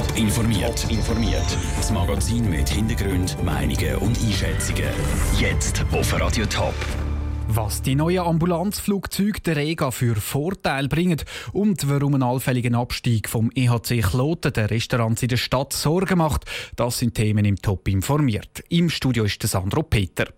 Top informiert. informiert. Das Magazin mit Hintergrund, Meinungen und Einschätzungen. Jetzt auf Radio Top. Was die neuen Ambulanzflugzeuge der Rega für Vorteile bringen und warum ein allfälligen Abstieg vom EHC Kloten der Restaurants in der Stadt Sorgen macht, das sind Themen im Top informiert. Im Studio ist Sandro Peter.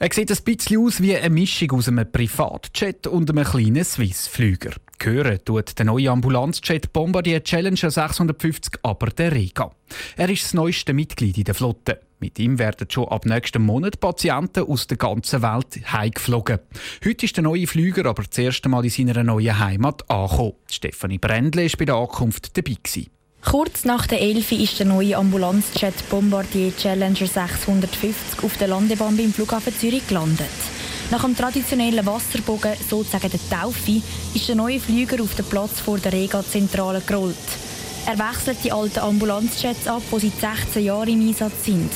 Er sieht ein bisschen aus wie eine Mischung aus einem Privatjet und einem kleinen Swiss-Flüger. Gehören tut der neue Ambulanzjet Bombardier Challenger 650 aber der Rega. Er ist das neueste Mitglied in der Flotte. Mit ihm werden schon ab nächsten Monat Patienten aus der ganzen Welt heimgeflogen. Heute ist der neue Flüger aber das erste Mal in seiner neuen Heimat angekommen. Stefanie Brändle war bei der Ankunft dabei. Gewesen. Kurz nach der 11 ist der neue Ambulanzjet Bombardier Challenger 650 auf der Landebahn beim Flughafen Zürich gelandet. Nach dem traditionellen Wasserbogen, sozusagen der Taufe, ist der neue Flüger auf den Platz vor der Rega-Zentrale gerollt. Er wechselt die alten Ambulanzjets ab, die seit 16 Jahren im Einsatz sind.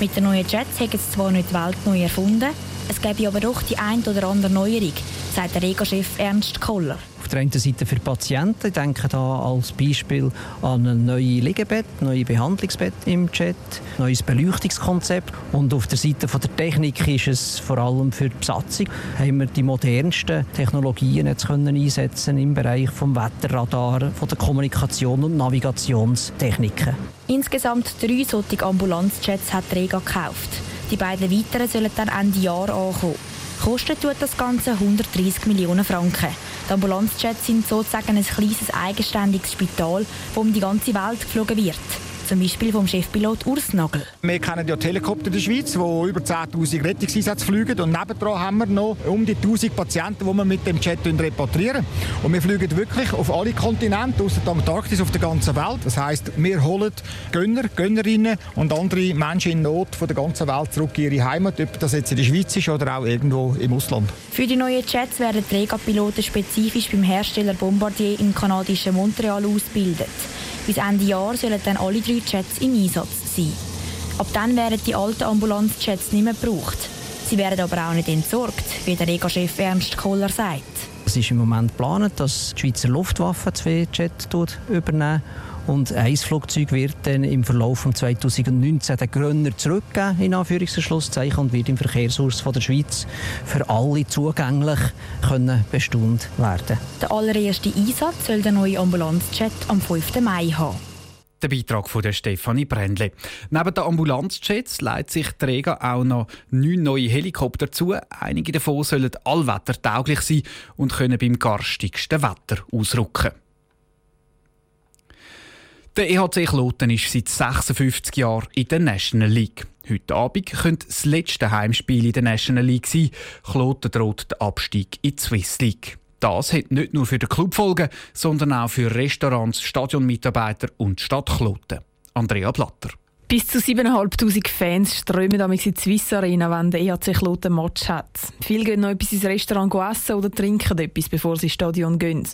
Mit den neuen Jets haben sie zwar nicht die Welt neu erfunden, es gäbe aber doch die ein oder andere Neuerung, sagt der Rega-Chef Ernst Koller. Auf der einen Seite für Patienten, ich denke da als Beispiel an ein neues Liegebett, neue Behandlungsbett im Jet, neues Beleuchtungskonzept. Und auf der Seite von der Technik ist es vor allem für die Besatzung, haben wir die modernsten Technologien jetzt können einsetzen im Bereich vom Wetterradar, von der Kommunikation und Navigationstechniken. Insgesamt drei solche Ambulanzjets hat Rega gekauft. Die beiden weiteren sollen dann Ende Jahr ankommen. Kostet tut das Ganze 130 Millionen Franken. Die Ambulanzjets sind sozusagen ein kleines eigenständiges Spital, das um die ganze Welt geflogen wird. Zum Beispiel vom Chefpilot Urs Nagel. Wir kennen ja Helikopter in der Schweiz, die über 10.000 Rettungseinsätze fliegen. Und nebendran haben wir noch um die 1.000 Patienten, die wir mit dem Jet repatrieren. Und wir fliegen wirklich auf alle Kontinente, außer der Antarktis, auf der ganzen Welt. Das heisst, wir holen Gönner, Gönnerinnen und andere Menschen in Not von der ganzen Welt zurück in ihre Heimat, ob das jetzt in der Schweiz ist oder auch irgendwo im Ausland. Für die neuen Jets werden Trägerpiloten spezifisch beim Hersteller Bombardier im kanadischen Montreal ausgebildet. Bis Ende Jahr sollen dann alle drei Jets im Einsatz sein. Ab dann werden die alten Ambulanzjets nicht mehr gebraucht. Sie werden aber auch nicht entsorgt, wie der Rega-Chef Ernst Kohler sagt. Es ist im Moment geplant, dass die Schweizer Luftwaffe zwei Jets übernehmen und ein Flugzeug wird dann im Verlauf von 2019 den Grönner zurückgeben, in Anführungszeichen, und wird im Verkehrshaus von der Schweiz für alle zugänglich können bestaunt werden. Der allererste Einsatz soll der neue Ambulanzjet am 5. Mai haben. Der Beitrag von der Stefanie Brändle. Neben den Ambulanzjets leitet sich Träger auch noch neun neue Helikopter zu. Einige davon sollen allwettertauglich sein und können beim garstigsten Wetter ausrücken. Der EHC Kloten ist seit 56 Jahren in der National League. Heute Abend könnte das letzte Heimspiel in der National League sein. Kloten droht der Abstieg in die Swiss League. Das hat nicht nur für den Club Folgen, sondern auch für Restaurants, Stadionmitarbeiter und Stadt Kloten. Andrea Blatter. Bis zu 7'500 Fans strömen in die Swiss Arena, wenn der EHC Kloten Match hat. Viele gehen noch etwas ins Restaurant essen oder trinken etwas, bevor sie ins Stadion gehen.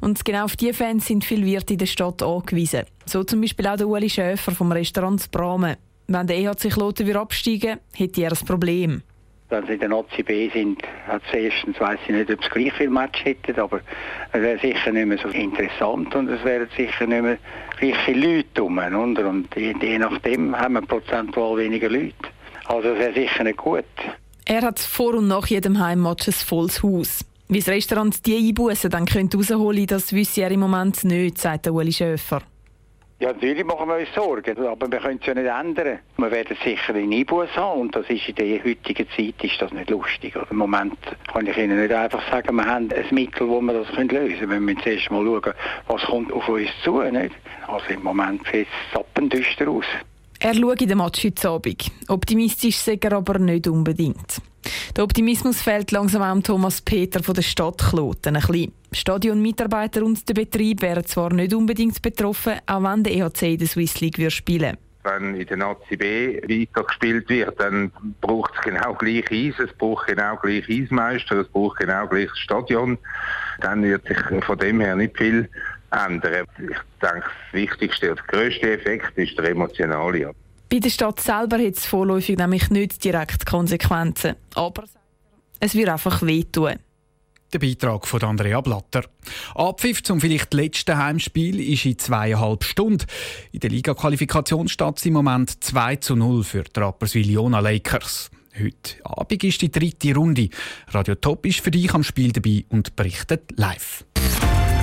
Und genau auf diese Fans sind viele Wirte in der Stadt angewiesen. So zum Beispiel auch der Uli Schäfer vom Restaurant Brahme. Wenn der EHC Kloten wieder absteigen, hätte er ein Problem. Wenn sie in der Nazi B sind, als erstens weiß ich nicht, ob sie gleich viel Match hätten, aber es wäre sicher nicht mehr so interessant und es wären sicher nicht mehr gleich viele Leute rum. Oder? Und je, je nachdem haben wir prozentual weniger Leute. Also es wäre sicher nicht gut. Er hat vor und nach jedem Heimmatch ein volles Haus. Wie das Restaurant die Einbußen dann könnte rausholen, das wüsste er im Moment nicht, sagt Uli Schöfer. Ja, natürlich machen wir uns Sorgen, aber wir können es ja nicht ändern. Wir werden sicher einen Einbuß haben und das ist in der heutigen Zeit ist das nicht lustig. Im Moment kann ich Ihnen nicht einfach sagen, wir haben ein Mittel, wo wir das lösen können. Wir müssen zuerst mal schauen, was kommt auf uns zu. Nicht? Also im Moment sieht es sappendüster aus. Er schaut in den Match heute Abend. Optimistisch sei er aber nicht unbedingt. Der Optimismus fehlt langsam auch Thomas Peter von der Stadt Kloten. Stadionmitarbeiter und der Betrieb wären zwar nicht unbedingt betroffen, auch wenn der EHC in der Swiss League spielen wenn in der Nazi B weitergespielt wird, dann braucht es genau gleich Eis, es braucht genau gleich Eismeister, es braucht genau gleich Stadion. Dann wird sich von dem her nicht viel ändern. Ich denke, das Wichtigste, der grösste Effekt ist der emotionale. Bei der Stadt selber hat es vorläufig nämlich nicht direkt Konsequenzen. Aber es wird einfach wehtun. Der Beitrag von Andrea Blatter. Abpfiff zum vielleicht letzten Heimspiel ist in zweieinhalb Stunden. In der Liga-Qualifikation steht es im Moment 2 zu 0 für die Rapperswil-Jona Lakers. Heute Abend ist die dritte Runde. Radio Top ist für dich am Spiel dabei und berichtet live.